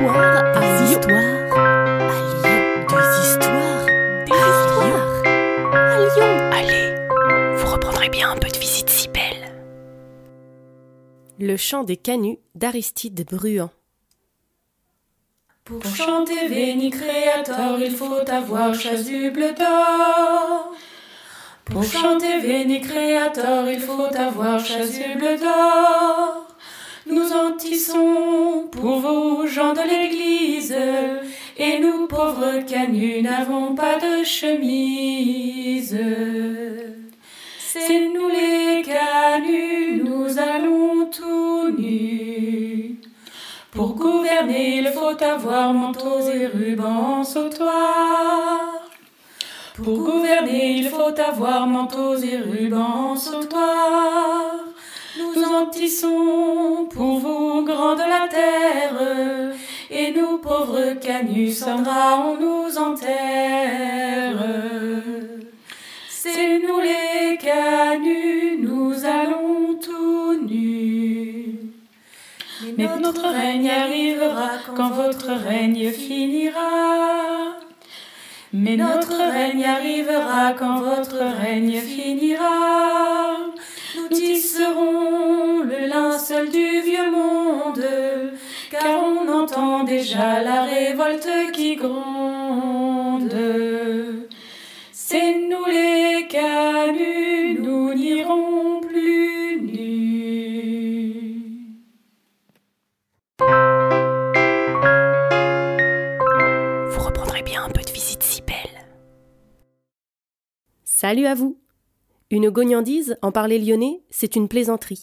histoires des histoires à Lyon. Des histoires des histoires à Lyon. Allez, vous reprendrez bien un peu de visite si belle. Le chant des canuts d'Aristide Bruand. Pour chanter Véni Créateur, il faut avoir chasuble d'or. Pour chanter Véni Créateur, il faut avoir chasuble d'or. Pour vous, gens de l'Église, et nous, pauvres canuts, n'avons pas de chemise. C'est nous les canuts, nous allons tout nus. Pour gouverner, il faut avoir manteaux et rubans sautoirs. Pour gouverner, il faut avoir manteaux et rubans sautoirs. Nous en tissons pour vous, grands de la terre, et nous, pauvres canuts, Sandra, on nous enterre. C'est nous les canuts, nous allons tout nus. Mais notre règne arrivera quand votre règne finira. Mais notre règne arrivera quand votre règne finira. Du vieux monde, car on entend déjà la révolte qui gronde. C'est nous les canuts, nous n'irons plus nus. Vous reprendrez bien un peu de visite si belle. Salut à vous Une gognandise, en parler lyonnais, c'est une plaisanterie.